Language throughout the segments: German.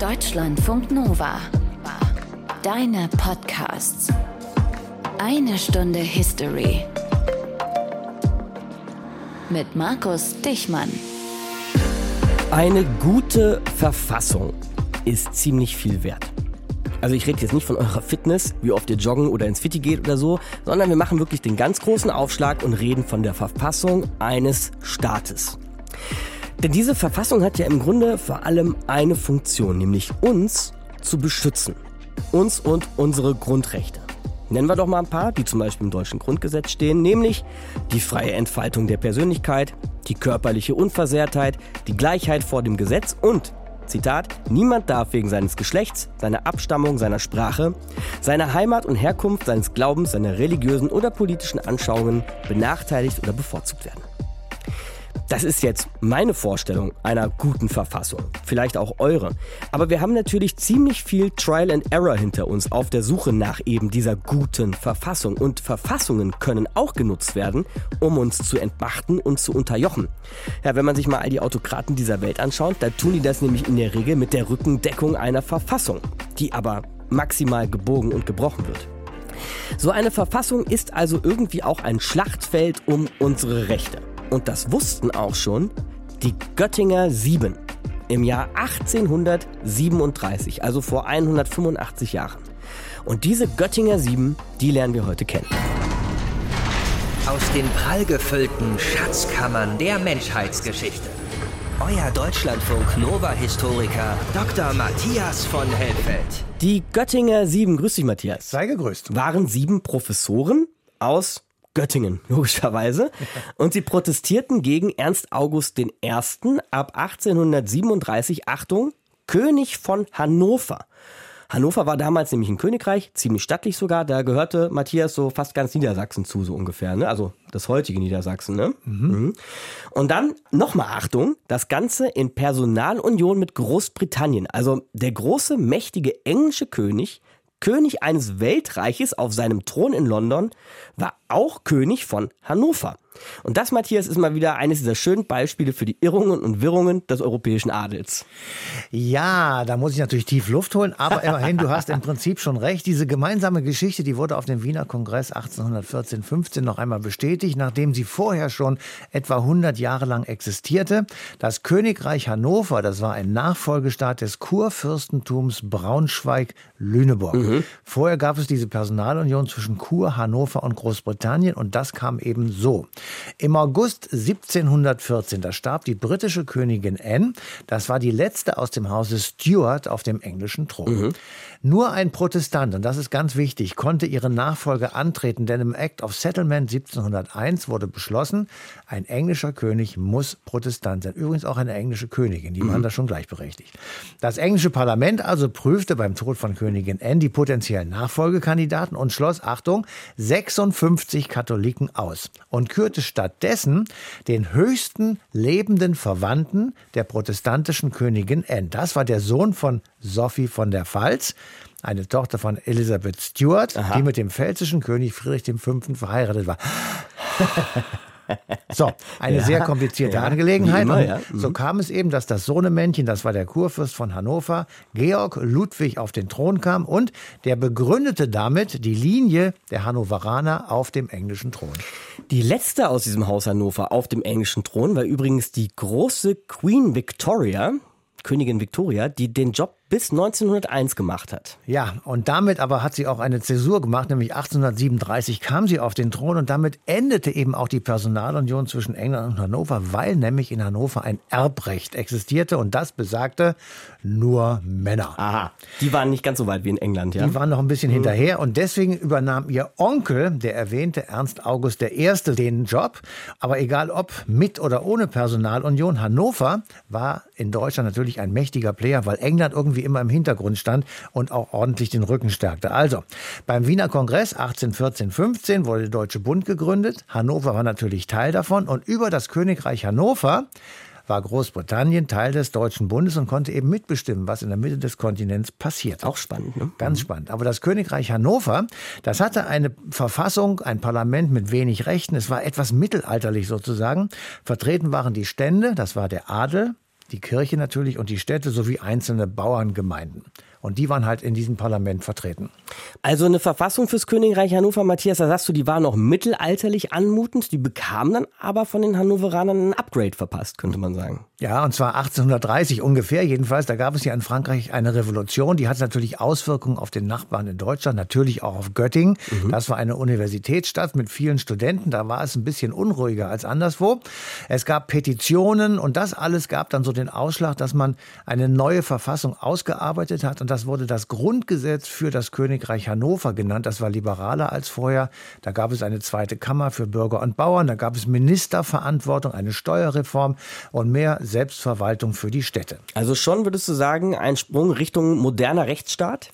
Deutschlandfunk Nova. Deine Podcasts. Eine Stunde History. Mit Markus Dichmann. Eine gute Verfassung ist ziemlich viel wert. Also ich rede jetzt nicht von eurer Fitness, wie oft ihr joggen oder ins Fitti geht oder so, sondern wir machen wirklich den ganz großen Aufschlag und reden von der Verfassung eines Staates. Denn diese Verfassung hat ja im Grunde vor allem eine Funktion, nämlich uns zu beschützen. Uns und unsere Grundrechte. Nennen wir doch mal ein paar, die zum Beispiel im deutschen Grundgesetz stehen, nämlich die freie Entfaltung der Persönlichkeit, die körperliche Unversehrtheit, die Gleichheit vor dem Gesetz und, Zitat, niemand darf wegen seines Geschlechts, seiner Abstammung, seiner Sprache, seiner Heimat und Herkunft, seines Glaubens, seiner religiösen oder politischen Anschauungen benachteiligt oder bevorzugt werden. Das ist jetzt meine Vorstellung einer guten Verfassung, vielleicht auch eure. Aber wir haben natürlich ziemlich viel Trial and Error hinter uns auf der Suche nach eben dieser guten Verfassung. Und Verfassungen können auch genutzt werden, um uns zu entmachten und zu unterjochen. Ja, wenn man sich mal all die Autokraten dieser Welt anschaut, da tun die das nämlich in der Regel mit der Rückendeckung einer Verfassung, die aber maximal gebogen und gebrochen wird. So eine Verfassung ist also irgendwie auch ein Schlachtfeld um unsere Rechte. Und das wussten auch schon die Göttinger Sieben im Jahr 1837, also vor 185 Jahren. Und diese Göttinger Sieben, die lernen wir heute kennen. Aus den prallgefüllten Schatzkammern der Menschheitsgeschichte. Euer Deutschlandfunk Nova-Historiker Dr. Matthias von Helfeld. Die Göttinger Sieben, grüß dich Matthias. Sei gegrüßt. Waren sieben Professoren aus Göttingen, logischerweise. Und sie protestierten gegen Ernst August I. ab 1837, Achtung, König von Hannover. Hannover war damals nämlich ein Königreich, ziemlich stattlich sogar. Da gehörte Matthias so fast ganz Niedersachsen zu, so ungefähr. Ne? Also das heutige Niedersachsen. Ne? Mhm. Mhm. Und dann nochmal Achtung, das Ganze in Personalunion mit Großbritannien. Also der große, mächtige englische König König eines Weltreiches auf seinem Thron in London, war auch König von Hannover. Und das, Matthias, ist mal wieder eines dieser schönen Beispiele für die Irrungen und Wirrungen des europäischen Adels. Ja, da muss ich natürlich tief Luft holen, aber immerhin, du hast im Prinzip schon recht. Diese gemeinsame Geschichte, die wurde auf dem Wiener Kongress 1814-15 noch einmal bestätigt, nachdem sie vorher schon etwa 100 Jahre lang existierte. Das Königreich Hannover, das war ein Nachfolgestaat des Kurfürstentums Braunschweig-Lüneburg. Mhm. Vorher gab es diese Personalunion zwischen Kur, Hannover und Großbritannien und das kam eben so. Im August 1714, da starb die britische Königin Anne. Das war die letzte aus dem Hause Stuart auf dem englischen Thron. Mhm. Nur ein Protestant, und das ist ganz wichtig, konnte ihre Nachfolge antreten, denn im Act of Settlement 1701 wurde beschlossen, ein englischer König muss Protestant sein. Übrigens auch eine englische Königin, die waren mhm. da schon gleichberechtigt. Das englische Parlament also prüfte beim Tod von Königin Anne die potenziellen Nachfolgekandidaten und schloss, Achtung, 56 Katholiken aus und kürte stattdessen den höchsten lebenden Verwandten der protestantischen Königin Anne. Das war der Sohn von Sophie von der Pfalz, eine Tochter von Elizabeth Stuart, Aha. die mit dem pfälzischen König Friedrich V. verheiratet war. So, eine ja, sehr komplizierte ja, Angelegenheit. Immer, ja. mhm. So kam es eben, dass das Sohnemännchen, das war der Kurfürst von Hannover, Georg Ludwig auf den Thron kam und der begründete damit die Linie der Hannoveraner auf dem englischen Thron. Die letzte aus diesem Haus Hannover auf dem englischen Thron war übrigens die große Queen Victoria, Königin Victoria, die den Job bis 1901 gemacht hat. Ja, und damit aber hat sie auch eine Zäsur gemacht, nämlich 1837 kam sie auf den Thron und damit endete eben auch die Personalunion zwischen England und Hannover, weil nämlich in Hannover ein Erbrecht existierte und das besagte nur Männer. Aha, die waren nicht ganz so weit wie in England, ja? Die waren noch ein bisschen mhm. hinterher und deswegen übernahm ihr Onkel, der erwähnte Ernst August I., den Job. Aber egal ob mit oder ohne Personalunion, Hannover war in Deutschland natürlich ein mächtiger Player, weil England irgendwie irgendwie immer im Hintergrund stand und auch ordentlich den Rücken stärkte. Also, beim Wiener Kongress 1814-15 wurde der Deutsche Bund gegründet. Hannover war natürlich Teil davon und über das Königreich Hannover war Großbritannien Teil des Deutschen Bundes und konnte eben mitbestimmen, was in der Mitte des Kontinents passiert. Auch spannend, ne? Ganz spannend. Aber das Königreich Hannover, das hatte eine Verfassung, ein Parlament mit wenig Rechten. Es war etwas mittelalterlich sozusagen. Vertreten waren die Stände, das war der Adel, die Kirche natürlich und die Städte sowie einzelne Bauerngemeinden. Und die waren halt in diesem Parlament vertreten. Also eine Verfassung fürs Königreich Hannover, Matthias, da sagst du, die war noch mittelalterlich anmutend, die bekamen dann aber von den Hannoveranern ein Upgrade verpasst, könnte man sagen. Ja, und zwar 1830 ungefähr jedenfalls. Da gab es ja in Frankreich eine Revolution, die hat natürlich Auswirkungen auf den Nachbarn in Deutschland, natürlich auch auf Göttingen. Mhm. Das war eine Universitätsstadt mit vielen Studenten, da war es ein bisschen unruhiger als anderswo. Es gab Petitionen und das alles gab dann so den Ausschlag, dass man eine neue Verfassung ausgearbeitet hat und das wurde das Grundgesetz für das Königreich Hannover genannt. Das war liberaler als vorher. Da gab es eine zweite Kammer für Bürger und Bauern, da gab es Ministerverantwortung, eine Steuerreform und mehr Selbstverwaltung für die Städte. Also schon würdest du sagen, ein Sprung Richtung moderner Rechtsstaat?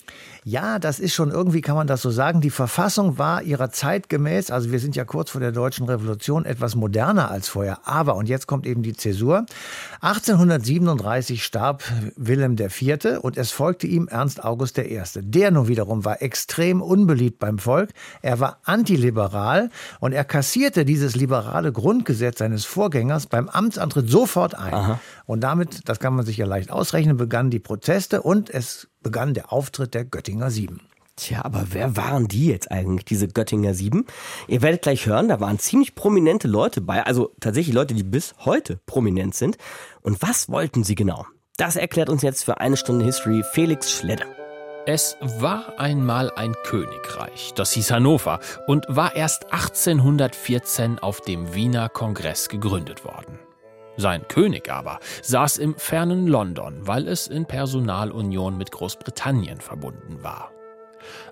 Ja, das ist schon irgendwie, kann man das so sagen. Die Verfassung war ihrer Zeit gemäß, also wir sind ja kurz vor der deutschen Revolution, etwas moderner als vorher. Aber, und jetzt kommt eben die Zäsur, 1837 starb Wilhelm IV. und es folgte ihm Ernst August I. Der nun wiederum war extrem unbeliebt beim Volk. Er war antiliberal und er kassierte dieses liberale Grundgesetz seines Vorgängers beim Amtsantritt sofort ein. Aha. Und damit, das kann man sich ja leicht ausrechnen, begannen die Proteste und es begann der Auftritt der Göttinger Sieben. Tja, aber wer waren die jetzt eigentlich, diese Göttinger Sieben? Ihr werdet gleich hören, da waren ziemlich prominente Leute bei, also tatsächlich Leute, die bis heute prominent sind. Und was wollten sie genau? Das erklärt uns jetzt für eine Stunde History Felix Schledder. Es war einmal ein Königreich, das hieß Hannover und war erst 1814 auf dem Wiener Kongress gegründet worden. Sein König aber saß im fernen London, weil es in Personalunion mit Großbritannien verbunden war.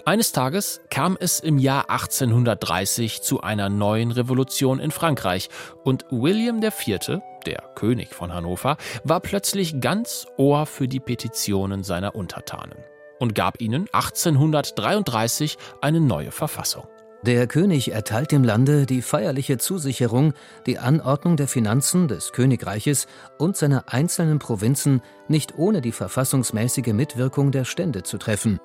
Eines Tages kam es im Jahr 1830 zu einer neuen Revolution in Frankreich und William IV., der König von Hannover, war plötzlich ganz Ohr für die Petitionen seiner Untertanen und gab ihnen 1833 eine neue Verfassung. Der König erteilt dem Lande die feierliche Zusicherung, die Anordnung der Finanzen des Königreiches und seiner einzelnen Provinzen nicht ohne die verfassungsmäßige Mitwirkung der Stände zu treffen.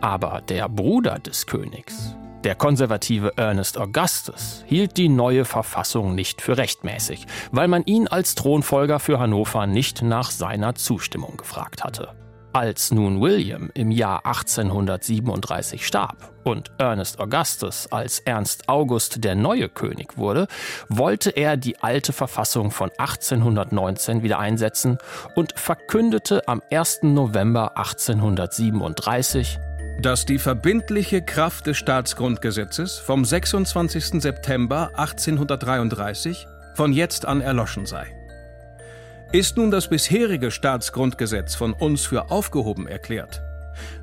Aber der Bruder des Königs, der konservative Ernest Augustus, hielt die neue Verfassung nicht für rechtmäßig, weil man ihn als Thronfolger für Hannover nicht nach seiner Zustimmung gefragt hatte. Als nun William im Jahr 1837 starb und Ernest Augustus als Ernst August der neue König wurde, wollte er die alte Verfassung von 1819 wieder einsetzen und verkündete am 1. November 1837, dass die verbindliche Kraft des Staatsgrundgesetzes vom 26. September 1833 von jetzt an erloschen sei. Ist nun das bisherige Staatsgrundgesetz von uns für aufgehoben erklärt,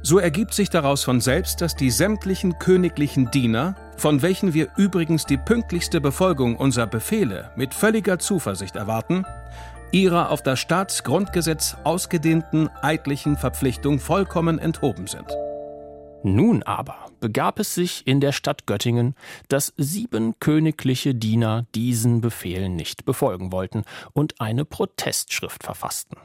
so ergibt sich daraus von selbst, dass die sämtlichen königlichen Diener, von welchen wir übrigens die pünktlichste Befolgung unserer Befehle mit völliger Zuversicht erwarten, ihrer auf das Staatsgrundgesetz ausgedehnten eidlichen Verpflichtung vollkommen enthoben sind. Nun aber begab es sich in der Stadt Göttingen, dass sieben königliche Diener diesen Befehl nicht befolgen wollten und eine Protestschrift verfassten.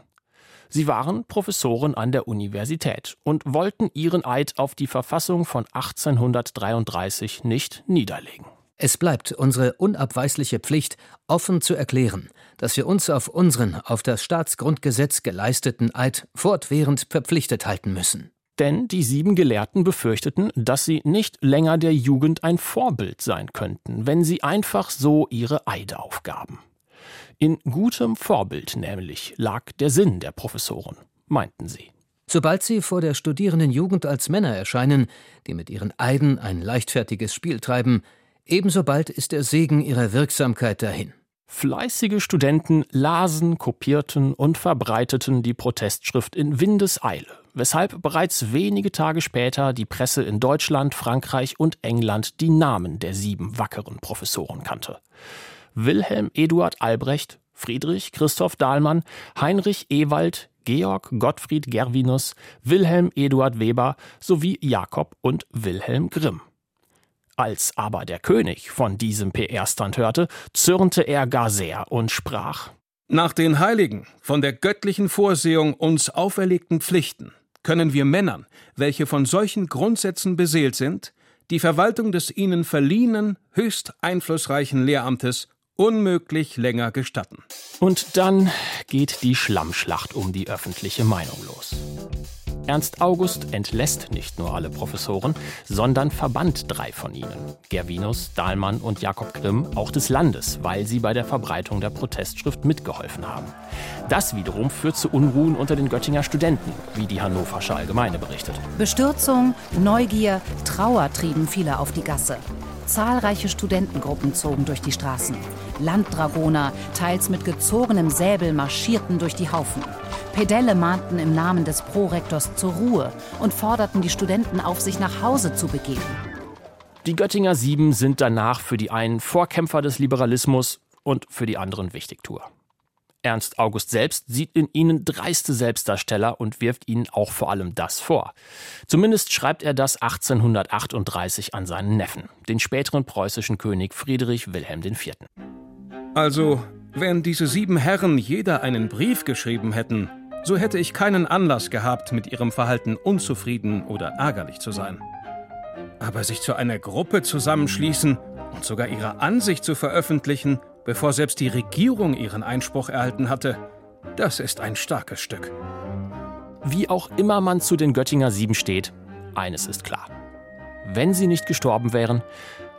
Sie waren Professoren an der Universität und wollten ihren Eid auf die Verfassung von 1833 nicht niederlegen. Es bleibt unsere unabweisliche Pflicht, offen zu erklären, dass wir uns auf unseren auf das Staatsgrundgesetz geleisteten Eid fortwährend verpflichtet halten müssen denn die sieben Gelehrten befürchteten, dass sie nicht länger der Jugend ein Vorbild sein könnten, wenn sie einfach so ihre Eide aufgaben. In gutem Vorbild nämlich lag der Sinn der Professoren, meinten sie. Sobald sie vor der studierenden Jugend als Männer erscheinen, die mit ihren Eiden ein leichtfertiges Spiel treiben, ebenso bald ist der Segen ihrer Wirksamkeit dahin. Fleißige Studenten lasen, kopierten und verbreiteten die Protestschrift in Windeseile, weshalb bereits wenige Tage später die Presse in Deutschland, Frankreich und England die Namen der sieben wackeren Professoren kannte. Wilhelm Eduard Albrecht, Friedrich Christoph Dahlmann, Heinrich Ewald, Georg Gottfried Gervinus, Wilhelm Eduard Weber sowie Jakob und Wilhelm Grimm. Als aber der König von diesem PR-Stand hörte, zürnte er gar sehr und sprach Nach den heiligen, von der göttlichen Vorsehung uns auferlegten Pflichten können wir Männern, welche von solchen Grundsätzen beseelt sind, die Verwaltung des ihnen verliehenen, höchst einflussreichen Lehramtes unmöglich länger gestatten. Und dann geht die Schlammschlacht um die öffentliche Meinung los. Ernst August entlässt nicht nur alle Professoren, sondern verbannt drei von ihnen, Gervinus, Dahlmann und Jakob Grimm, auch des Landes, weil sie bei der Verbreitung der Protestschrift mitgeholfen haben. Das wiederum führt zu Unruhen unter den Göttinger Studenten, wie die Hannoversche Allgemeine berichtet. Bestürzung, Neugier, Trauer trieben viele auf die Gasse. Zahlreiche Studentengruppen zogen durch die Straßen. Landdragoner, teils mit gezogenem Säbel, marschierten durch die Haufen. Pedelle mahnten im Namen des Prorektors zur Ruhe und forderten die Studenten auf, sich nach Hause zu begeben. Die Göttinger Sieben sind danach für die einen Vorkämpfer des Liberalismus und für die anderen Wichtigtour. Ernst August selbst sieht in ihnen dreiste Selbstdarsteller und wirft ihnen auch vor allem das vor. Zumindest schreibt er das 1838 an seinen Neffen, den späteren preußischen König Friedrich Wilhelm IV. Also, wenn diese sieben Herren jeder einen Brief geschrieben hätten, so hätte ich keinen Anlass gehabt, mit ihrem Verhalten unzufrieden oder ärgerlich zu sein. Aber sich zu einer Gruppe zusammenschließen und sogar ihre Ansicht zu veröffentlichen, bevor selbst die Regierung ihren Einspruch erhalten hatte, das ist ein starkes Stück. Wie auch immer man zu den Göttinger Sieben steht, eines ist klar. Wenn sie nicht gestorben wären,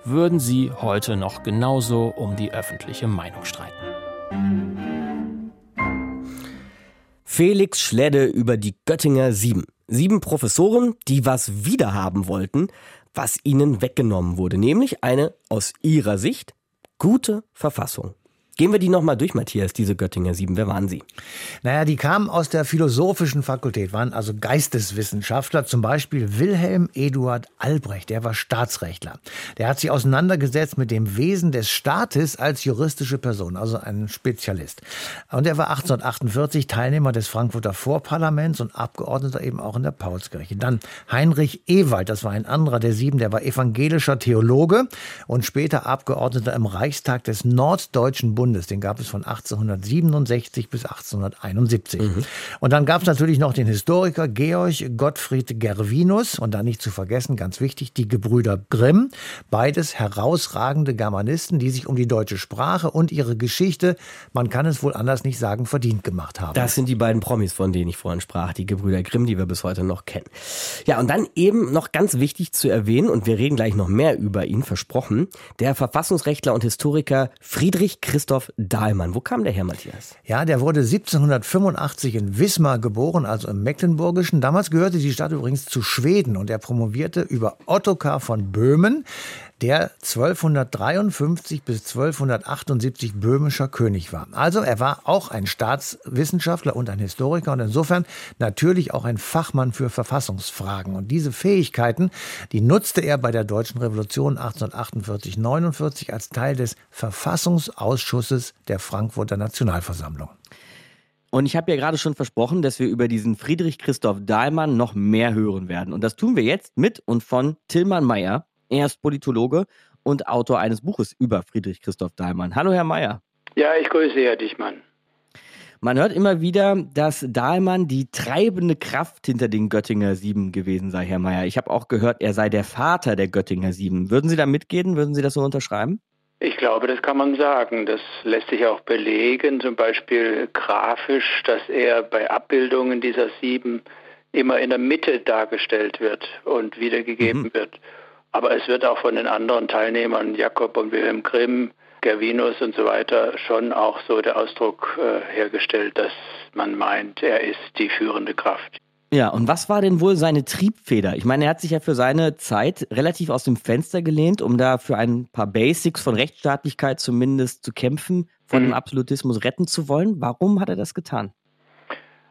würden sie heute noch genauso um die öffentliche Meinung streiten. Felix Schledde über die Göttinger Sieben. Sieben Professoren, die was wiederhaben wollten, was ihnen weggenommen wurde, nämlich eine aus ihrer Sicht gute Verfassung. Gehen wir die nochmal durch, Matthias, diese Göttinger Sieben. Wer waren sie? Naja, die kamen aus der philosophischen Fakultät, waren also Geisteswissenschaftler, zum Beispiel Wilhelm Eduard Albrecht, der war Staatsrechtler. Der hat sich auseinandergesetzt mit dem Wesen des Staates als juristische Person, also ein Spezialist. Und er war 1848 Teilnehmer des Frankfurter Vorparlaments und Abgeordneter eben auch in der Paulskirche. Dann Heinrich Ewald, das war ein anderer der sieben, der war evangelischer Theologe und später Abgeordneter im Reichstag des Norddeutschen Bundes. Bundes. Den gab es von 1867 bis 1871. Mhm. Und dann gab es natürlich noch den Historiker Georg Gottfried Gervinus und dann nicht zu vergessen, ganz wichtig, die Gebrüder Grimm. Beides herausragende Germanisten, die sich um die deutsche Sprache und ihre Geschichte, man kann es wohl anders nicht sagen, verdient gemacht haben. Das sind die beiden Promis, von denen ich vorhin sprach, die Gebrüder Grimm, die wir bis heute noch kennen. Ja, und dann eben noch ganz wichtig zu erwähnen, und wir reden gleich noch mehr über ihn, versprochen, der Verfassungsrechtler und Historiker Friedrich Christoph Christoph Dahlmann. Wo kam der her, Matthias? Ja, der wurde 1785 in Wismar geboren, also im Mecklenburgischen. Damals gehörte die Stadt übrigens zu Schweden und er promovierte über Ottokar von Böhmen der 1253 bis 1278 böhmischer König war. Also er war auch ein Staatswissenschaftler und ein Historiker und insofern natürlich auch ein Fachmann für Verfassungsfragen. Und diese Fähigkeiten, die nutzte er bei der Deutschen Revolution 1848-49 als Teil des Verfassungsausschusses der Frankfurter Nationalversammlung. Und ich habe ja gerade schon versprochen, dass wir über diesen Friedrich Christoph Dahlmann noch mehr hören werden. Und das tun wir jetzt mit und von Tillmann Meyer. Er ist Politologe und Autor eines Buches über Friedrich Christoph Dahlmann. Hallo, Herr Mayer. Ja, ich grüße Herr Dichmann. Man hört immer wieder, dass Dahlmann die treibende Kraft hinter den Göttinger Sieben gewesen sei, Herr Mayer. Ich habe auch gehört, er sei der Vater der Göttinger Sieben. Würden Sie da mitgehen? Würden Sie das so unterschreiben? Ich glaube, das kann man sagen. Das lässt sich auch belegen, zum Beispiel grafisch, dass er bei Abbildungen dieser Sieben immer in der Mitte dargestellt wird und wiedergegeben mhm. wird. Aber es wird auch von den anderen Teilnehmern, Jakob und Wilhelm Grimm, Gervinus und so weiter, schon auch so der Ausdruck äh, hergestellt, dass man meint, er ist die führende Kraft. Ja, und was war denn wohl seine Triebfeder? Ich meine, er hat sich ja für seine Zeit relativ aus dem Fenster gelehnt, um da für ein paar Basics von Rechtsstaatlichkeit zumindest zu kämpfen, von mhm. dem Absolutismus retten zu wollen. Warum hat er das getan?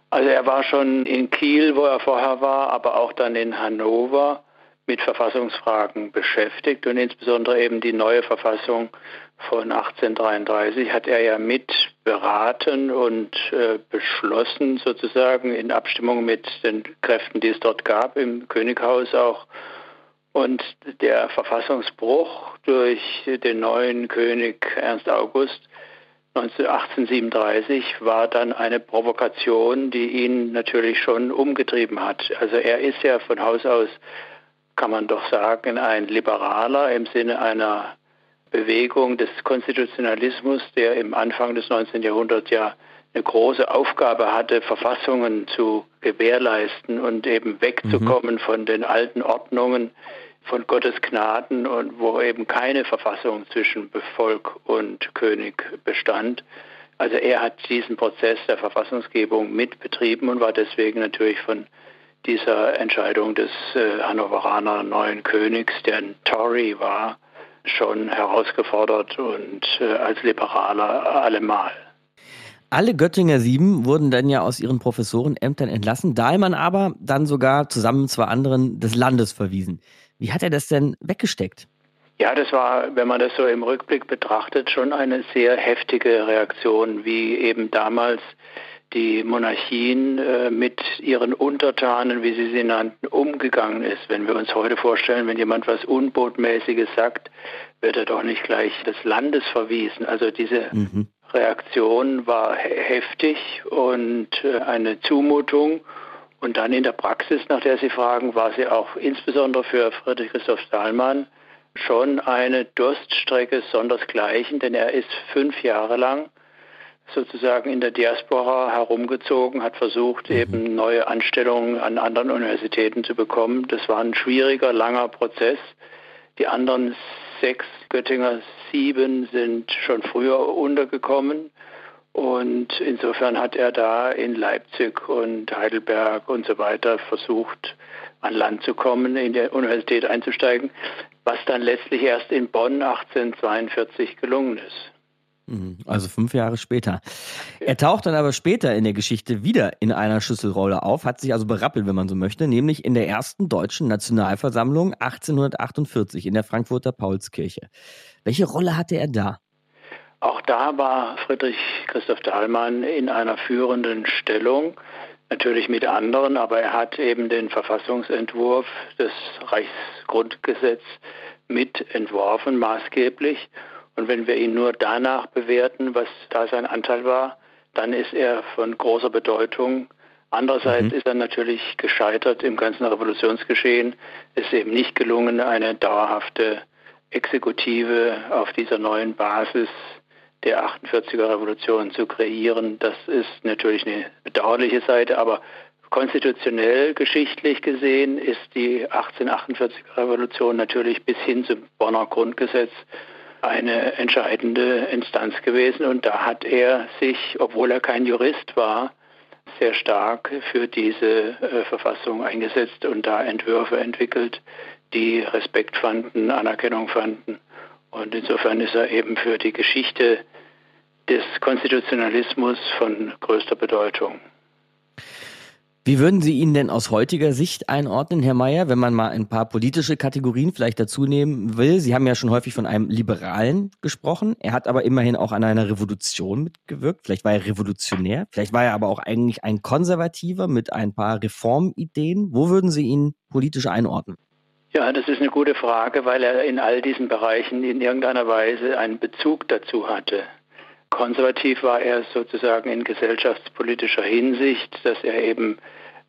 Also er war schon in Kiel, wo er vorher war, aber auch dann in Hannover mit Verfassungsfragen beschäftigt und insbesondere eben die neue Verfassung von 1833 hat er ja mit beraten und äh, beschlossen, sozusagen in Abstimmung mit den Kräften, die es dort gab, im Könighaus auch. Und der Verfassungsbruch durch den neuen König Ernst August 1837 war dann eine Provokation, die ihn natürlich schon umgetrieben hat. Also er ist ja von Haus aus kann man doch sagen, ein Liberaler im Sinne einer Bewegung des Konstitutionalismus, der im Anfang des 19. Jahrhunderts ja eine große Aufgabe hatte, Verfassungen zu gewährleisten und eben wegzukommen mhm. von den alten Ordnungen, von Gottes Gnaden und wo eben keine Verfassung zwischen Volk und König bestand. Also er hat diesen Prozess der Verfassungsgebung mitbetrieben und war deswegen natürlich von dieser Entscheidung des äh, Hannoveraner neuen Königs, der ein Tory war, schon herausgefordert und äh, als Liberaler allemal. Alle Göttinger Sieben wurden dann ja aus ihren Professorenämtern entlassen, Dahlmann aber dann sogar zusammen mit zwei anderen des Landes verwiesen. Wie hat er das denn weggesteckt? Ja, das war, wenn man das so im Rückblick betrachtet, schon eine sehr heftige Reaktion, wie eben damals die Monarchien äh, mit ihren Untertanen, wie sie sie nannten, umgegangen ist. Wenn wir uns heute vorstellen, wenn jemand was Unbotmäßiges sagt, wird er doch nicht gleich des Landes verwiesen. Also diese mhm. Reaktion war heftig und äh, eine Zumutung. Und dann in der Praxis, nach der Sie fragen, war sie auch insbesondere für Friedrich Christoph Stahlmann schon eine Durststrecke sondersgleichen, denn er ist fünf Jahre lang sozusagen in der Diaspora herumgezogen, hat versucht, mhm. eben neue Anstellungen an anderen Universitäten zu bekommen. Das war ein schwieriger, langer Prozess. Die anderen sechs Göttinger sieben sind schon früher untergekommen. Und insofern hat er da in Leipzig und Heidelberg und so weiter versucht, an Land zu kommen, in der Universität einzusteigen, was dann letztlich erst in Bonn 1842 gelungen ist. Mhm. Also fünf Jahre später. Er taucht dann aber später in der Geschichte wieder in einer Schlüsselrolle auf, hat sich also berappelt, wenn man so möchte, nämlich in der ersten deutschen Nationalversammlung 1848 in der Frankfurter Paulskirche. Welche Rolle hatte er da? Auch da war Friedrich Christoph Dahlmann in einer führenden Stellung, natürlich mit anderen, aber er hat eben den Verfassungsentwurf des Reichsgrundgesetzes mitentworfen, maßgeblich. Und wenn wir ihn nur danach bewerten, was da sein Anteil war, dann ist er von großer Bedeutung. Andererseits mhm. ist er natürlich gescheitert im ganzen Revolutionsgeschehen. Es ist eben nicht gelungen, eine dauerhafte Exekutive auf dieser neuen Basis der 48er Revolution zu kreieren. Das ist natürlich eine bedauerliche Seite, aber konstitutionell geschichtlich gesehen ist die 1848er Revolution natürlich bis hin zum Bonner Grundgesetz eine entscheidende Instanz gewesen und da hat er sich, obwohl er kein Jurist war, sehr stark für diese äh, Verfassung eingesetzt und da Entwürfe entwickelt, die Respekt fanden, Anerkennung fanden. Und insofern ist er eben für die Geschichte des Konstitutionalismus von größter Bedeutung. Wie würden Sie ihn denn aus heutiger Sicht einordnen, Herr Mayer, wenn man mal ein paar politische Kategorien vielleicht dazu nehmen will? Sie haben ja schon häufig von einem Liberalen gesprochen. Er hat aber immerhin auch an einer Revolution mitgewirkt. Vielleicht war er revolutionär. Vielleicht war er aber auch eigentlich ein Konservativer mit ein paar Reformideen. Wo würden Sie ihn politisch einordnen? Ja, das ist eine gute Frage, weil er in all diesen Bereichen in irgendeiner Weise einen Bezug dazu hatte. Konservativ war er sozusagen in gesellschaftspolitischer Hinsicht, dass er eben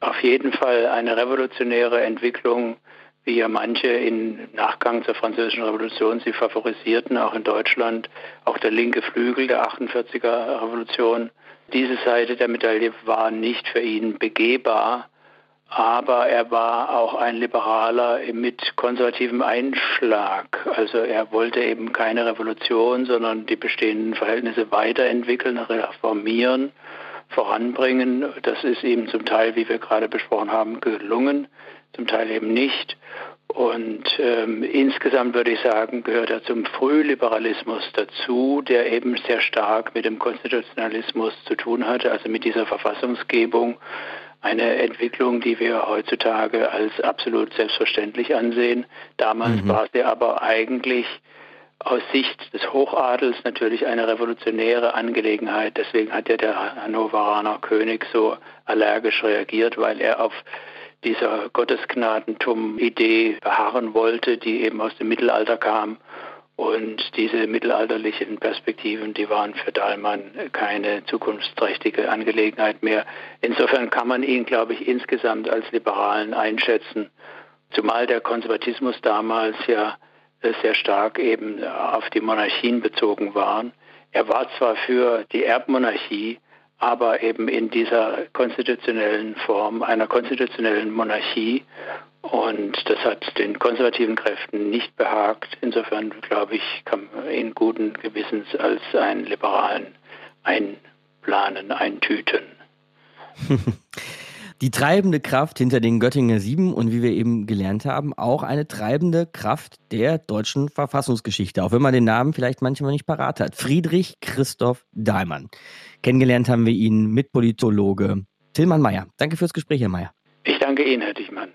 auf jeden Fall eine revolutionäre Entwicklung, wie ja manche im Nachgang zur Französischen Revolution sie favorisierten, auch in Deutschland, auch der linke Flügel der 48er Revolution. Diese Seite der Medaille war nicht für ihn begehbar aber er war auch ein Liberaler mit konservativem Einschlag. Also er wollte eben keine Revolution, sondern die bestehenden Verhältnisse weiterentwickeln, reformieren, voranbringen. Das ist ihm zum Teil, wie wir gerade besprochen haben, gelungen, zum Teil eben nicht. Und ähm, insgesamt würde ich sagen, gehört er zum Frühliberalismus dazu, der eben sehr stark mit dem Konstitutionalismus zu tun hatte, also mit dieser Verfassungsgebung, eine Entwicklung, die wir heutzutage als absolut selbstverständlich ansehen. Damals mhm. war sie aber eigentlich aus Sicht des Hochadels natürlich eine revolutionäre Angelegenheit. Deswegen hat ja der Hannoveraner König so allergisch reagiert, weil er auf dieser Gottesgnadentum-Idee beharren wollte, die eben aus dem Mittelalter kam und diese mittelalterlichen Perspektiven, die waren für Dahlmann keine zukunftsträchtige Angelegenheit mehr. Insofern kann man ihn, glaube ich, insgesamt als Liberalen einschätzen. Zumal der Konservatismus damals ja sehr stark eben auf die Monarchien bezogen waren. Er war zwar für die Erbmonarchie, aber eben in dieser konstitutionellen Form einer konstitutionellen Monarchie. Und das hat den konservativen Kräften nicht behagt. Insofern, glaube ich, kann man ihn guten Gewissens als einen Liberalen einplanen, eintüten. Die treibende Kraft hinter den Göttinger Sieben und wie wir eben gelernt haben, auch eine treibende Kraft der deutschen Verfassungsgeschichte, auch wenn man den Namen vielleicht manchmal nicht parat hat. Friedrich Christoph Dahlmann. Kennengelernt haben wir ihn mit Politologe Tillmann Mayer. Danke fürs Gespräch, Herr Mayer. Ich danke Ihnen, Herr Dichmann.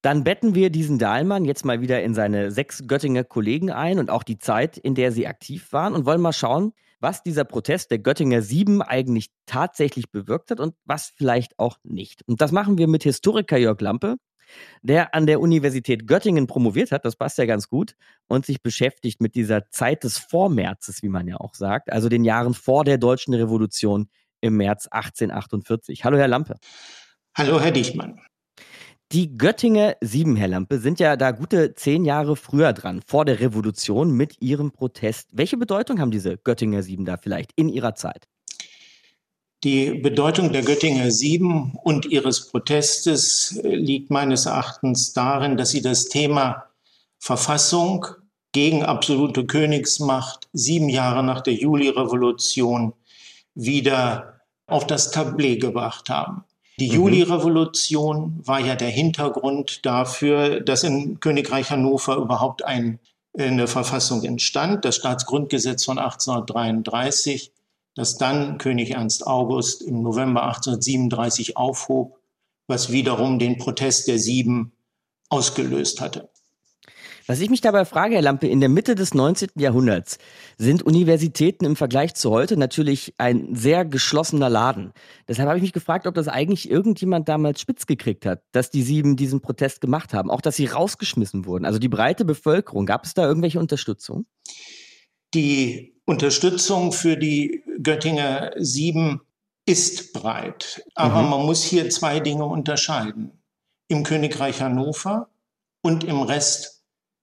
Dann betten wir diesen Dahlmann jetzt mal wieder in seine sechs Göttinger Kollegen ein und auch die Zeit, in der sie aktiv waren und wollen mal schauen, was dieser Protest der Göttinger Sieben eigentlich tatsächlich bewirkt hat und was vielleicht auch nicht. Und das machen wir mit Historiker Jörg Lampe, der an der Universität Göttingen promoviert hat, das passt ja ganz gut, und sich beschäftigt mit dieser Zeit des Vormärzes, wie man ja auch sagt, also den Jahren vor der deutschen Revolution im März 1848. Hallo, Herr Lampe. Hallo, Herr Dichmann. Die Göttinger Sieben, Herr Lampe, sind ja da gute zehn Jahre früher dran, vor der Revolution mit ihrem Protest. Welche Bedeutung haben diese Göttinger Sieben da vielleicht in ihrer Zeit? Die Bedeutung der Göttinger Sieben und ihres Protestes liegt meines Erachtens darin, dass sie das Thema Verfassung gegen absolute Königsmacht sieben Jahre nach der Juli-Revolution wieder auf das Tablet gebracht haben. Die mhm. Juli-Revolution war ja der Hintergrund dafür, dass im Königreich Hannover überhaupt ein, eine Verfassung entstand, das Staatsgrundgesetz von 1833, das dann König Ernst August im November 1837 aufhob, was wiederum den Protest der Sieben ausgelöst hatte. Was ich mich dabei frage, Herr Lampe, in der Mitte des 19. Jahrhunderts sind Universitäten im Vergleich zu heute natürlich ein sehr geschlossener Laden. Deshalb habe ich mich gefragt, ob das eigentlich irgendjemand damals spitz gekriegt hat, dass die Sieben diesen Protest gemacht haben, auch dass sie rausgeschmissen wurden. Also die breite Bevölkerung, gab es da irgendwelche Unterstützung? Die Unterstützung für die Göttinger Sieben ist breit. Aber mhm. man muss hier zwei Dinge unterscheiden. Im Königreich Hannover und im Rest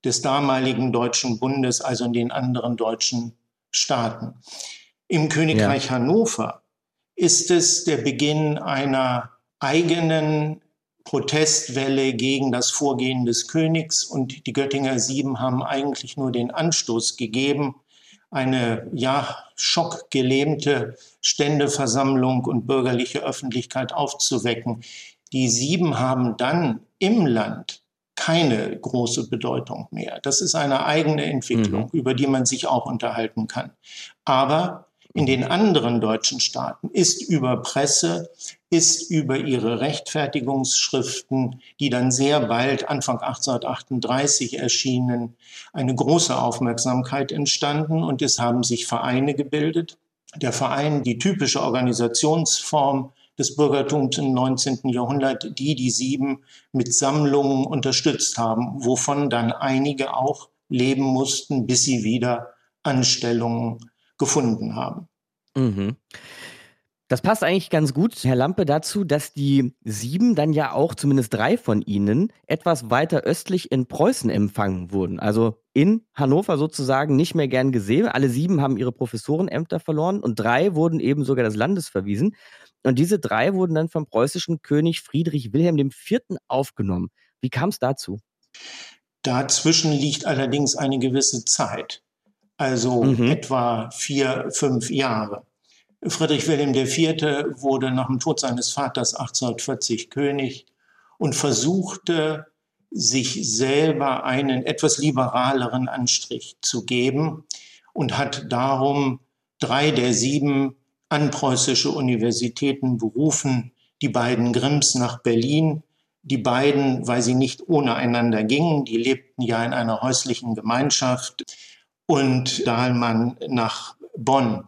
des damaligen Deutschen Bundes, also in den anderen deutschen Staaten. Im Königreich ja. Hannover ist es der Beginn einer eigenen Protestwelle gegen das Vorgehen des Königs und die Göttinger Sieben haben eigentlich nur den Anstoß gegeben, eine ja schockgelähmte Ständeversammlung und bürgerliche Öffentlichkeit aufzuwecken. Die Sieben haben dann im Land keine große Bedeutung mehr. Das ist eine eigene Entwicklung, mhm. über die man sich auch unterhalten kann. Aber in den anderen deutschen Staaten ist über Presse, ist über ihre Rechtfertigungsschriften, die dann sehr bald Anfang 1838 erschienen, eine große Aufmerksamkeit entstanden und es haben sich Vereine gebildet. Der Verein, die typische Organisationsform des Bürgertums im 19. Jahrhundert, die die Sieben mit Sammlungen unterstützt haben, wovon dann einige auch leben mussten, bis sie wieder Anstellungen gefunden haben. Mhm. Das passt eigentlich ganz gut, Herr Lampe, dazu, dass die sieben dann ja auch, zumindest drei von ihnen, etwas weiter östlich in Preußen empfangen wurden. Also in Hannover sozusagen nicht mehr gern gesehen. Alle sieben haben ihre Professorenämter verloren und drei wurden eben sogar des Landes verwiesen. Und diese drei wurden dann vom preußischen König Friedrich Wilhelm IV. aufgenommen. Wie kam es dazu? Dazwischen liegt allerdings eine gewisse Zeit, also mhm. etwa vier, fünf Jahre. Friedrich Wilhelm IV. wurde nach dem Tod seines Vaters 1840 König und versuchte, sich selber einen etwas liberaleren Anstrich zu geben und hat darum drei der sieben an preußische Universitäten berufen, die beiden Grimms nach Berlin, die beiden, weil sie nicht ohne einander gingen, die lebten ja in einer häuslichen Gemeinschaft, und Dahlmann nach Bonn.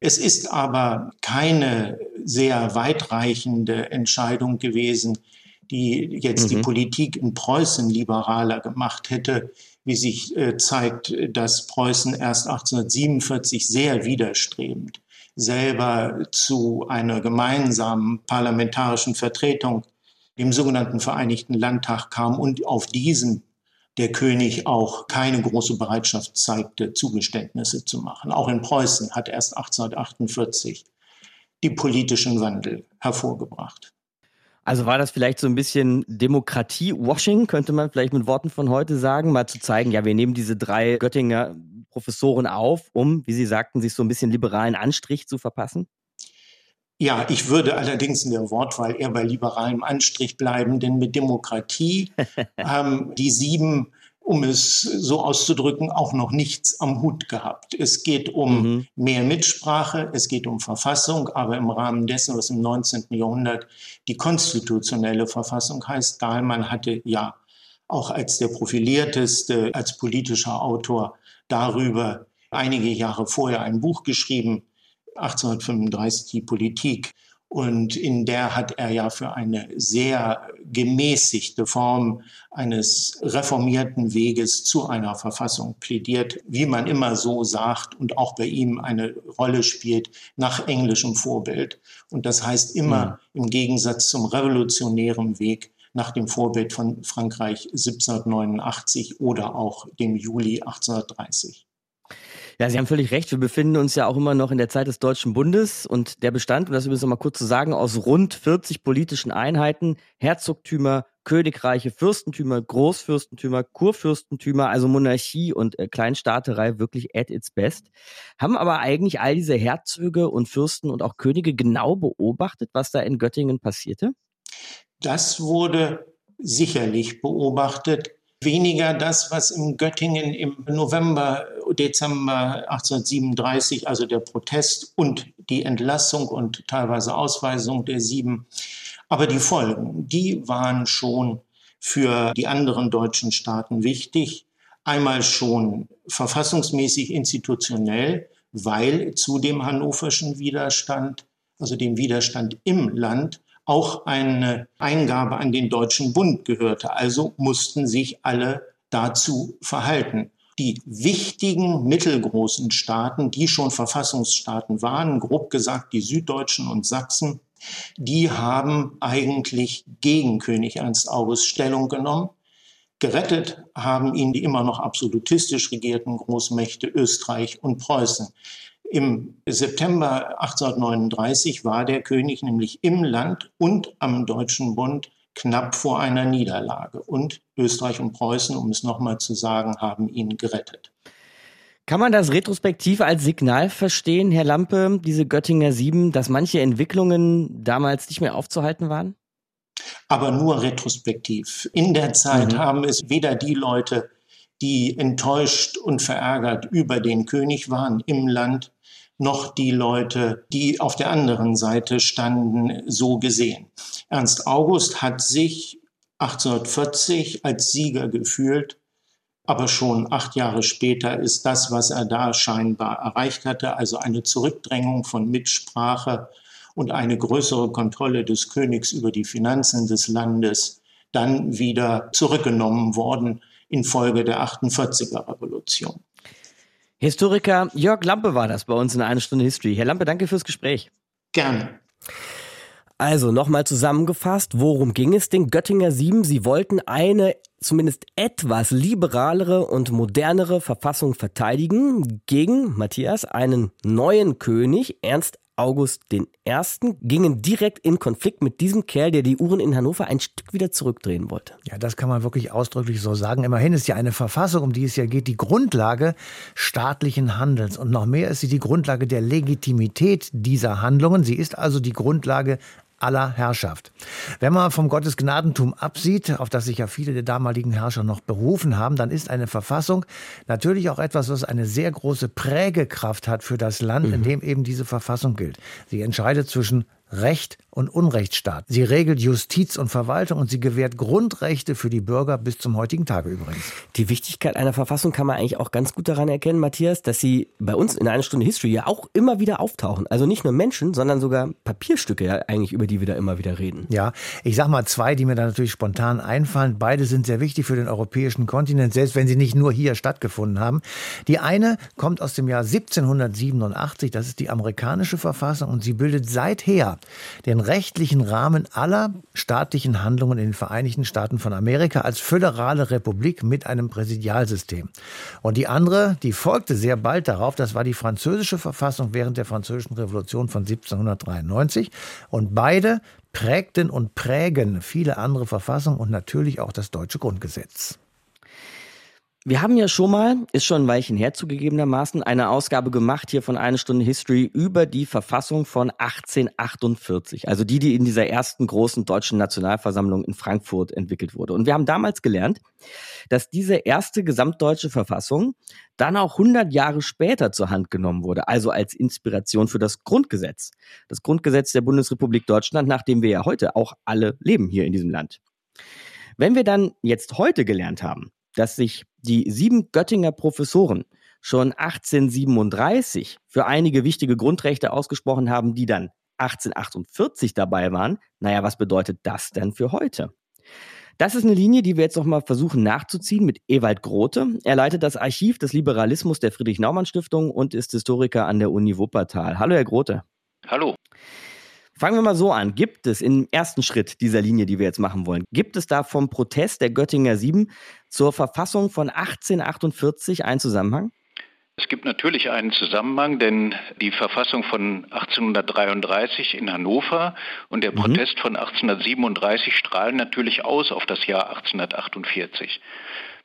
Es ist aber keine sehr weitreichende Entscheidung gewesen, die jetzt mhm. die Politik in Preußen liberaler gemacht hätte, wie sich äh, zeigt, dass Preußen erst 1847 sehr widerstrebend selber zu einer gemeinsamen parlamentarischen Vertretung, dem sogenannten Vereinigten Landtag kam und auf diesem der König auch keine große Bereitschaft zeigte, Zugeständnisse zu machen. Auch in Preußen hat erst 1848 die politischen Wandel hervorgebracht. Also war das vielleicht so ein bisschen Demokratie-Washing, könnte man vielleicht mit Worten von heute sagen, mal zu zeigen, ja, wir nehmen diese drei Göttinger Professoren auf, um, wie Sie sagten, sich so ein bisschen liberalen Anstrich zu verpassen? Ja, ich würde allerdings in der Wortwahl eher bei liberalem Anstrich bleiben, denn mit Demokratie haben die sieben, um es so auszudrücken, auch noch nichts am Hut gehabt. Es geht um mhm. mehr Mitsprache, es geht um Verfassung, aber im Rahmen dessen, was im 19. Jahrhundert die konstitutionelle Verfassung heißt, Dahlmann hatte ja auch als der profilierteste, als politischer Autor darüber einige Jahre vorher ein Buch geschrieben, 1835 die Politik. Und in der hat er ja für eine sehr gemäßigte Form eines reformierten Weges zu einer Verfassung plädiert, wie man immer so sagt und auch bei ihm eine Rolle spielt nach englischem Vorbild. Und das heißt immer mhm. im Gegensatz zum revolutionären Weg nach dem Vorbild von Frankreich 1789 oder auch dem Juli 1830. Ja, Sie haben völlig recht. Wir befinden uns ja auch immer noch in der Zeit des Deutschen Bundes und der bestand, um das übrigens noch mal kurz zu sagen, aus rund 40 politischen Einheiten, Herzogtümer, Königreiche, Fürstentümer, Großfürstentümer, Kurfürstentümer, also Monarchie und äh, Kleinstaaterei wirklich at its best. Haben aber eigentlich all diese Herzöge und Fürsten und auch Könige genau beobachtet, was da in Göttingen passierte? Das wurde sicherlich beobachtet weniger das, was in Göttingen im November, Dezember 1837, also der Protest und die Entlassung und teilweise Ausweisung der Sieben, aber die Folgen, die waren schon für die anderen deutschen Staaten wichtig. Einmal schon verfassungsmäßig institutionell, weil zu dem hannoverschen Widerstand, also dem Widerstand im Land, auch eine Eingabe an den Deutschen Bund gehörte. Also mussten sich alle dazu verhalten. Die wichtigen mittelgroßen Staaten, die schon Verfassungsstaaten waren, grob gesagt die Süddeutschen und Sachsen, die haben eigentlich gegen König Ernst August Stellung genommen. Gerettet haben ihn die immer noch absolutistisch regierten Großmächte Österreich und Preußen. Im September 1839 war der König nämlich im Land und am Deutschen Bund knapp vor einer Niederlage. Und Österreich und Preußen, um es nochmal zu sagen, haben ihn gerettet. Kann man das retrospektiv als Signal verstehen, Herr Lampe, diese Göttinger Sieben, dass manche Entwicklungen damals nicht mehr aufzuhalten waren? Aber nur retrospektiv. In der Zeit mhm. haben es weder die Leute, die enttäuscht und verärgert über den König waren im Land, noch die Leute, die auf der anderen Seite standen, so gesehen. Ernst August hat sich 1840 als Sieger gefühlt, aber schon acht Jahre später ist das, was er da scheinbar erreicht hatte, also eine Zurückdrängung von Mitsprache und eine größere Kontrolle des Königs über die Finanzen des Landes, dann wieder zurückgenommen worden infolge der 48er Revolution. Historiker Jörg Lampe war das bei uns in einer Stunde History. Herr Lampe, danke fürs Gespräch. Gerne. Also nochmal zusammengefasst, worum ging es den Göttinger Sieben? Sie wollten eine zumindest etwas liberalere und modernere Verfassung verteidigen gegen Matthias, einen neuen König, Ernst August I. gingen direkt in Konflikt mit diesem Kerl, der die Uhren in Hannover ein Stück wieder zurückdrehen wollte. Ja, das kann man wirklich ausdrücklich so sagen. Immerhin ist ja eine Verfassung, um die es ja geht, die Grundlage staatlichen Handelns. Und noch mehr ist sie die Grundlage der Legitimität dieser Handlungen. Sie ist also die Grundlage aller Herrschaft. Wenn man vom Gottesgnadentum absieht, auf das sich ja viele der damaligen Herrscher noch berufen haben, dann ist eine Verfassung natürlich auch etwas, was eine sehr große Prägekraft hat für das Land, mhm. in dem eben diese Verfassung gilt. Sie entscheidet zwischen Recht und Unrechtsstaat. Sie regelt Justiz und Verwaltung und sie gewährt Grundrechte für die Bürger bis zum heutigen Tage übrigens. Die Wichtigkeit einer Verfassung kann man eigentlich auch ganz gut daran erkennen, Matthias, dass sie bei uns in einer Stunde History ja auch immer wieder auftauchen. Also nicht nur Menschen, sondern sogar Papierstücke ja eigentlich, über die wir da immer wieder reden. Ja, ich sag mal zwei, die mir da natürlich spontan einfallen. Beide sind sehr wichtig für den europäischen Kontinent, selbst wenn sie nicht nur hier stattgefunden haben. Die eine kommt aus dem Jahr 1787, das ist die amerikanische Verfassung und sie bildet seither den den rechtlichen Rahmen aller staatlichen Handlungen in den Vereinigten Staaten von Amerika als föderale Republik mit einem Präsidialsystem. Und die andere, die folgte sehr bald darauf, das war die französische Verfassung während der Französischen Revolution von 1793. Und beide prägten und prägen viele andere Verfassungen und natürlich auch das deutsche Grundgesetz. Wir haben ja schon mal, ist schon ein Weilchen her zugegebenermaßen, eine Ausgabe gemacht hier von Eine Stunde History über die Verfassung von 1848. Also die, die in dieser ersten großen deutschen Nationalversammlung in Frankfurt entwickelt wurde. Und wir haben damals gelernt, dass diese erste gesamtdeutsche Verfassung dann auch 100 Jahre später zur Hand genommen wurde. Also als Inspiration für das Grundgesetz. Das Grundgesetz der Bundesrepublik Deutschland, nach dem wir ja heute auch alle leben hier in diesem Land. Wenn wir dann jetzt heute gelernt haben, dass sich die sieben Göttinger Professoren schon 1837 für einige wichtige Grundrechte ausgesprochen haben, die dann 1848 dabei waren. Naja, was bedeutet das denn für heute? Das ist eine Linie, die wir jetzt noch mal versuchen nachzuziehen mit Ewald Grote. Er leitet das Archiv des Liberalismus der Friedrich-Naumann-Stiftung und ist Historiker an der Uni Wuppertal. Hallo, Herr Grote. Hallo. Fangen wir mal so an. Gibt es im ersten Schritt dieser Linie, die wir jetzt machen wollen, gibt es da vom Protest der Göttinger Sieben zur Verfassung von 1848 einen Zusammenhang? Es gibt natürlich einen Zusammenhang, denn die Verfassung von 1833 in Hannover und der mhm. Protest von 1837 strahlen natürlich aus auf das Jahr 1848.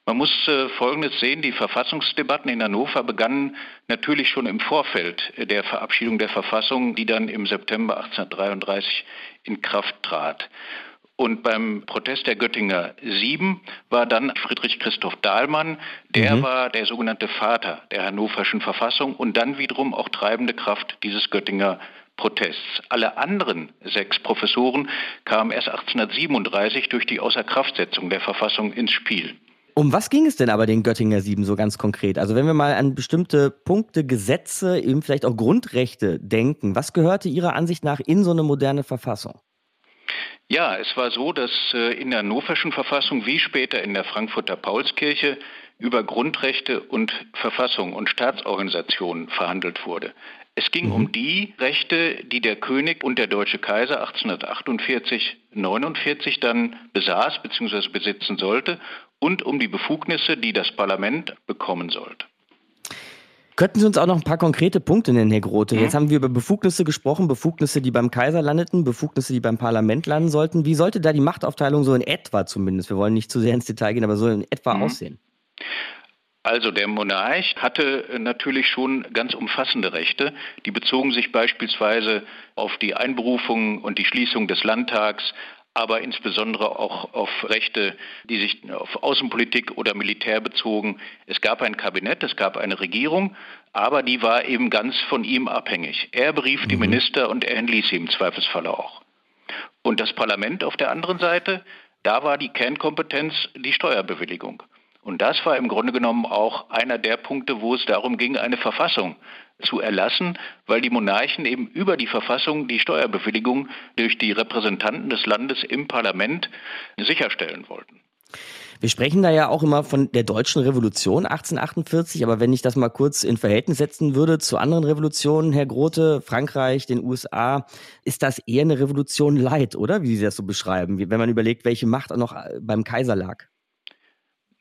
Man muss äh, Folgendes sehen, die Verfassungsdebatten in Hannover begannen natürlich schon im Vorfeld der Verabschiedung der Verfassung, die dann im September 1833 in Kraft trat. Und beim Protest der Göttinger Sieben war dann Friedrich Christoph Dahlmann, der mhm. war der sogenannte Vater der hannoverschen Verfassung und dann wiederum auch treibende Kraft dieses Göttinger Protests. Alle anderen sechs Professoren kamen erst 1837 durch die Außerkraftsetzung der Verfassung ins Spiel. Um was ging es denn aber den Göttinger Sieben so ganz konkret? Also wenn wir mal an bestimmte Punkte, Gesetze, eben vielleicht auch Grundrechte denken, was gehörte Ihrer Ansicht nach in so eine moderne Verfassung? Ja, es war so, dass äh, in der hannoverschen Verfassung wie später in der Frankfurter Paulskirche über Grundrechte und Verfassung und Staatsorganisationen verhandelt wurde. Es ging mhm. um die Rechte, die der König und der deutsche Kaiser 1848, 49 dann besaß bzw. besitzen sollte und um die Befugnisse, die das Parlament bekommen sollte. Könnten Sie uns auch noch ein paar konkrete Punkte nennen, Herr Grote? Mhm. Jetzt haben wir über Befugnisse gesprochen, Befugnisse, die beim Kaiser landeten, Befugnisse, die beim Parlament landen sollten. Wie sollte da die Machtaufteilung so in etwa zumindest, wir wollen nicht zu sehr ins Detail gehen, aber so in etwa mhm. aussehen? Also der Monarch hatte natürlich schon ganz umfassende Rechte. Die bezogen sich beispielsweise auf die Einberufung und die Schließung des Landtags, aber insbesondere auch auf Rechte, die sich auf Außenpolitik oder Militär bezogen. Es gab ein Kabinett, es gab eine Regierung, aber die war eben ganz von ihm abhängig. Er berief mhm. die Minister und er entließ sie im Zweifelsfalle auch. Und das Parlament auf der anderen Seite, da war die Kernkompetenz die Steuerbewilligung. Und das war im Grunde genommen auch einer der Punkte, wo es darum ging, eine Verfassung zu erlassen, weil die Monarchen eben über die Verfassung die Steuerbewilligung durch die Repräsentanten des Landes im Parlament sicherstellen wollten. Wir sprechen da ja auch immer von der deutschen Revolution 1848, aber wenn ich das mal kurz in Verhältnis setzen würde zu anderen Revolutionen, Herr Grote, Frankreich, den USA, ist das eher eine Revolution light, oder? Wie Sie das so beschreiben, wenn man überlegt, welche Macht auch noch beim Kaiser lag.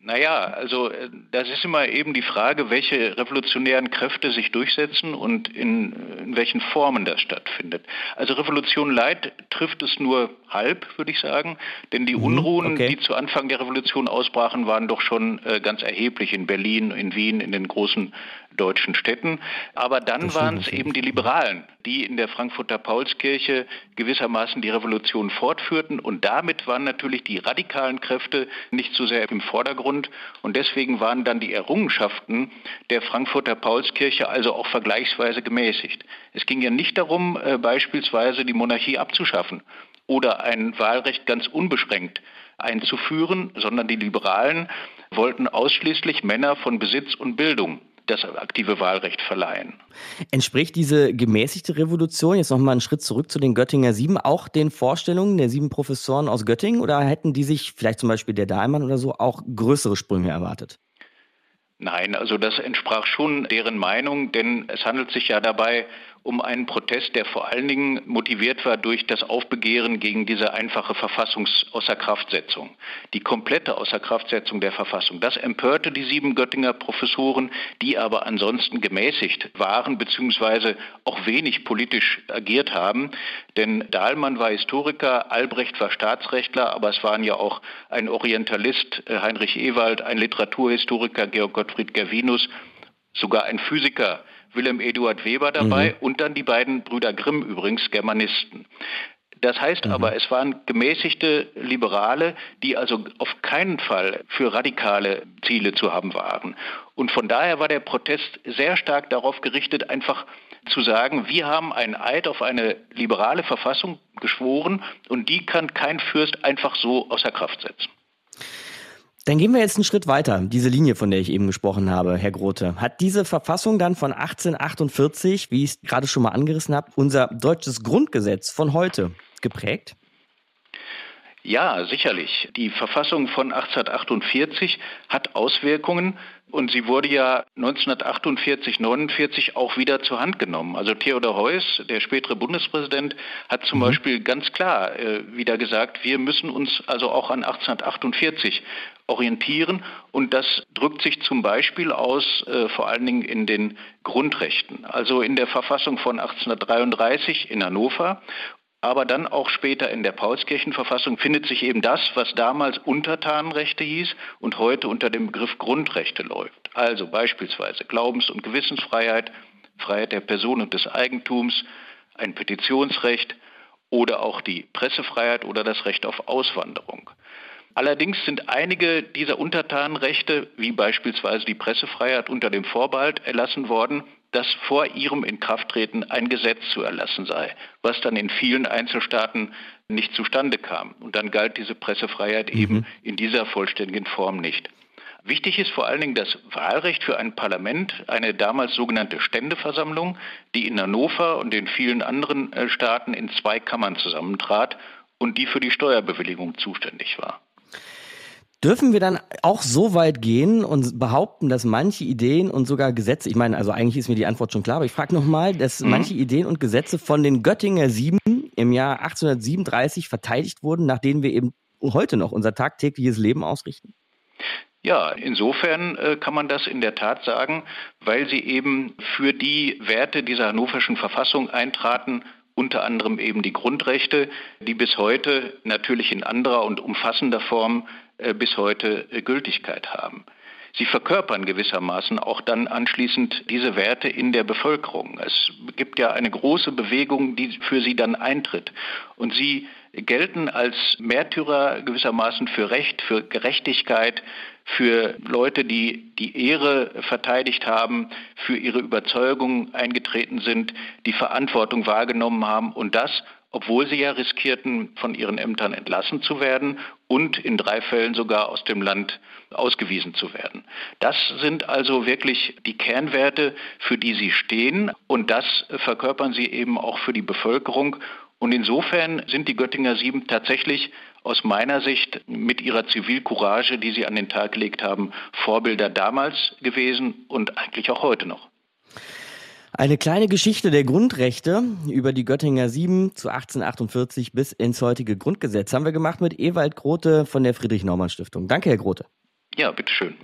Naja, also äh, das ist immer eben die Frage, welche revolutionären Kräfte sich durchsetzen und in, in welchen Formen das stattfindet. Also Revolution Leid trifft es nur halb, würde ich sagen, denn die mhm, Unruhen, okay. die zu Anfang der Revolution ausbrachen, waren doch schon äh, ganz erheblich in Berlin, in Wien, in den großen deutschen Städten. Aber dann waren es eben die Liberalen, die in der Frankfurter Paulskirche gewissermaßen die Revolution fortführten. Und damit waren natürlich die radikalen Kräfte nicht so sehr im Vordergrund. Und deswegen waren dann die Errungenschaften der Frankfurter Paulskirche also auch vergleichsweise gemäßigt. Es ging ja nicht darum, äh, beispielsweise die Monarchie abzuschaffen oder ein Wahlrecht ganz unbeschränkt einzuführen, sondern die Liberalen wollten ausschließlich Männer von Besitz und Bildung das aktive Wahlrecht verleihen. Entspricht diese gemäßigte Revolution, jetzt nochmal einen Schritt zurück zu den Göttinger Sieben, auch den Vorstellungen der sieben Professoren aus Göttingen oder hätten die sich, vielleicht zum Beispiel der Dahlmann oder so, auch größere Sprünge erwartet? Nein, also das entsprach schon deren Meinung, denn es handelt sich ja dabei um einen Protest, der vor allen Dingen motiviert war durch das Aufbegehren gegen diese einfache Verfassungs-Außerkraftsetzung. Die komplette Außerkraftsetzung der Verfassung. Das empörte die sieben Göttinger Professoren, die aber ansonsten gemäßigt waren bzw. auch wenig politisch agiert haben. Denn Dahlmann war Historiker, Albrecht war Staatsrechtler, aber es waren ja auch ein Orientalist, äh, Heinrich Ewald, ein Literaturhistoriker, Georg Gottfried Gervinus, sogar ein Physiker, Wilhelm Eduard Weber dabei mhm. und dann die beiden Brüder Grimm übrigens, Germanisten. Das heißt mhm. aber, es waren gemäßigte Liberale, die also auf keinen Fall für radikale Ziele zu haben waren. Und von daher war der Protest sehr stark darauf gerichtet, einfach zu sagen, wir haben einen Eid auf eine liberale Verfassung geschworen und die kann kein Fürst einfach so außer Kraft setzen. Dann gehen wir jetzt einen Schritt weiter. Diese Linie, von der ich eben gesprochen habe, Herr Grote. Hat diese Verfassung dann von 1848, wie ich es gerade schon mal angerissen habe, unser deutsches Grundgesetz von heute geprägt? Ja, sicherlich. Die Verfassung von 1848 hat Auswirkungen und sie wurde ja 1948, 49 auch wieder zur Hand genommen. Also Theodor Heuss, der spätere Bundespräsident, hat zum mhm. Beispiel ganz klar äh, wieder gesagt, wir müssen uns also auch an 1848 orientieren. Und das drückt sich zum Beispiel aus, äh, vor allen Dingen in den Grundrechten. Also in der Verfassung von 1833 in Hannover aber dann auch später in der Paulskirchenverfassung findet sich eben das, was damals Untertanenrechte hieß und heute unter dem Begriff Grundrechte läuft. Also beispielsweise Glaubens- und Gewissensfreiheit, Freiheit der Person und des Eigentums, ein Petitionsrecht oder auch die Pressefreiheit oder das Recht auf Auswanderung. Allerdings sind einige dieser Untertanenrechte, wie beispielsweise die Pressefreiheit, unter dem Vorbehalt erlassen worden, dass vor ihrem Inkrafttreten ein Gesetz zu erlassen sei, was dann in vielen Einzelstaaten nicht zustande kam. Und dann galt diese Pressefreiheit mhm. eben in dieser vollständigen Form nicht. Wichtig ist vor allen Dingen das Wahlrecht für ein Parlament, eine damals sogenannte Ständeversammlung, die in Hannover und in vielen anderen äh, Staaten in zwei Kammern zusammentrat und die für die Steuerbewilligung zuständig war. Dürfen wir dann auch so weit gehen und behaupten, dass manche Ideen und sogar Gesetze, ich meine, also eigentlich ist mir die Antwort schon klar, aber ich frage nochmal, dass mhm. manche Ideen und Gesetze von den Göttinger Sieben im Jahr 1837 verteidigt wurden, nach denen wir eben heute noch unser tagtägliches Leben ausrichten? Ja, insofern äh, kann man das in der Tat sagen, weil sie eben für die Werte dieser hannoverschen Verfassung eintraten, unter anderem eben die Grundrechte, die bis heute natürlich in anderer und umfassender Form bis heute äh, Gültigkeit haben. Sie verkörpern gewissermaßen auch dann anschließend diese Werte in der Bevölkerung. Es gibt ja eine große Bewegung, die für sie dann eintritt. Und sie gelten als Märtyrer gewissermaßen für Recht, für Gerechtigkeit, für Leute, die die Ehre verteidigt haben, für ihre Überzeugung eingetreten sind, die Verantwortung wahrgenommen haben und das obwohl sie ja riskierten, von ihren Ämtern entlassen zu werden und in drei Fällen sogar aus dem Land ausgewiesen zu werden. Das sind also wirklich die Kernwerte, für die sie stehen und das verkörpern sie eben auch für die Bevölkerung. Und insofern sind die Göttinger Sieben tatsächlich aus meiner Sicht mit ihrer Zivilcourage, die sie an den Tag gelegt haben, Vorbilder damals gewesen und eigentlich auch heute noch. Eine kleine Geschichte der Grundrechte über die Göttinger Sieben zu 1848 bis ins heutige Grundgesetz haben wir gemacht mit Ewald Grote von der Friedrich-Naumann-Stiftung. Danke, Herr Grote. Ja, bitteschön.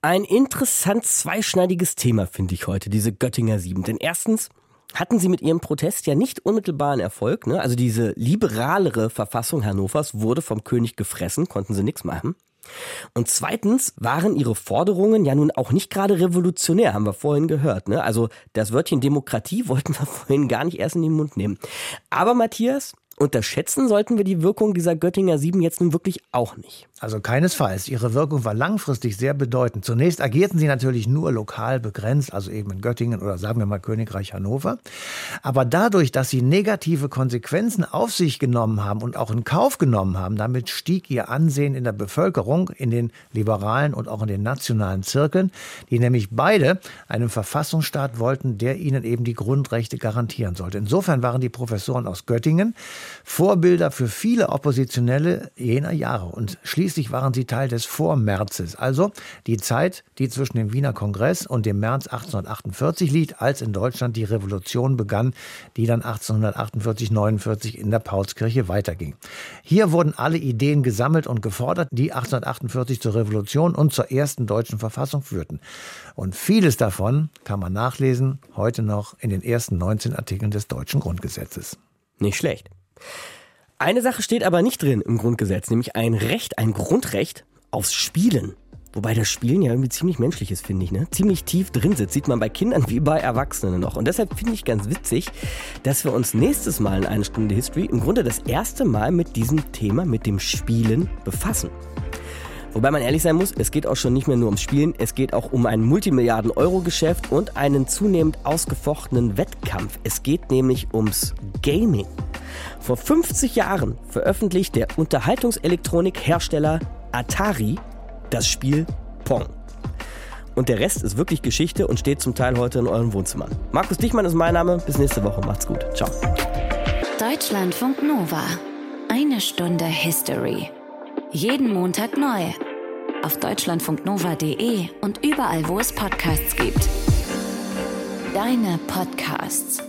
Ein interessant zweischneidiges Thema finde ich heute, diese Göttinger Sieben. Denn erstens hatten sie mit ihrem Protest ja nicht unmittelbaren Erfolg. Ne? Also diese liberalere Verfassung Hannovers wurde vom König gefressen, konnten sie nichts machen. Und zweitens waren ihre Forderungen ja nun auch nicht gerade revolutionär, haben wir vorhin gehört. Ne? Also das Wörtchen Demokratie wollten wir vorhin gar nicht erst in den Mund nehmen. Aber Matthias, unterschätzen sollten wir die Wirkung dieser Göttinger Sieben jetzt nun wirklich auch nicht. Also keinesfalls. Ihre Wirkung war langfristig sehr bedeutend. Zunächst agierten sie natürlich nur lokal begrenzt, also eben in Göttingen oder sagen wir mal Königreich Hannover. Aber dadurch, dass sie negative Konsequenzen auf sich genommen haben und auch in Kauf genommen haben, damit stieg ihr Ansehen in der Bevölkerung, in den liberalen und auch in den nationalen Zirkeln, die nämlich beide einen Verfassungsstaat wollten, der ihnen eben die Grundrechte garantieren sollte. Insofern waren die Professoren aus Göttingen Vorbilder für viele Oppositionelle jener Jahre. Und schließlich waren sie Teil des Vormärzes, also die Zeit, die zwischen dem Wiener Kongress und dem März 1848 liegt, als in Deutschland die Revolution begann, die dann 1848-49 in der Paulskirche weiterging. Hier wurden alle Ideen gesammelt und gefordert, die 1848 zur Revolution und zur ersten deutschen Verfassung führten. Und vieles davon kann man nachlesen, heute noch in den ersten 19 Artikeln des deutschen Grundgesetzes. Nicht schlecht. Eine Sache steht aber nicht drin im Grundgesetz, nämlich ein Recht, ein Grundrecht aufs Spielen. Wobei das Spielen ja irgendwie ziemlich menschlich ist, finde ich. Ne? Ziemlich tief drin sitzt, sieht man bei Kindern wie bei Erwachsenen noch. Und deshalb finde ich ganz witzig, dass wir uns nächstes Mal in einer Stunde History im Grunde das erste Mal mit diesem Thema, mit dem Spielen befassen. Wobei man ehrlich sein muss, es geht auch schon nicht mehr nur ums Spielen, es geht auch um ein Multimilliarden-Euro-Geschäft und einen zunehmend ausgefochtenen Wettkampf. Es geht nämlich ums Gaming. Vor 50 Jahren veröffentlicht der Unterhaltungselektronik-Hersteller Atari das Spiel Pong. Und der Rest ist wirklich Geschichte und steht zum Teil heute in euren Wohnzimmern. Markus Dichmann ist mein Name. Bis nächste Woche. Macht's gut. Ciao. Deutschlandfunk Nova. Eine Stunde History. Jeden Montag neu. Auf deutschlandfunknova.de und überall, wo es Podcasts gibt. Deine Podcasts.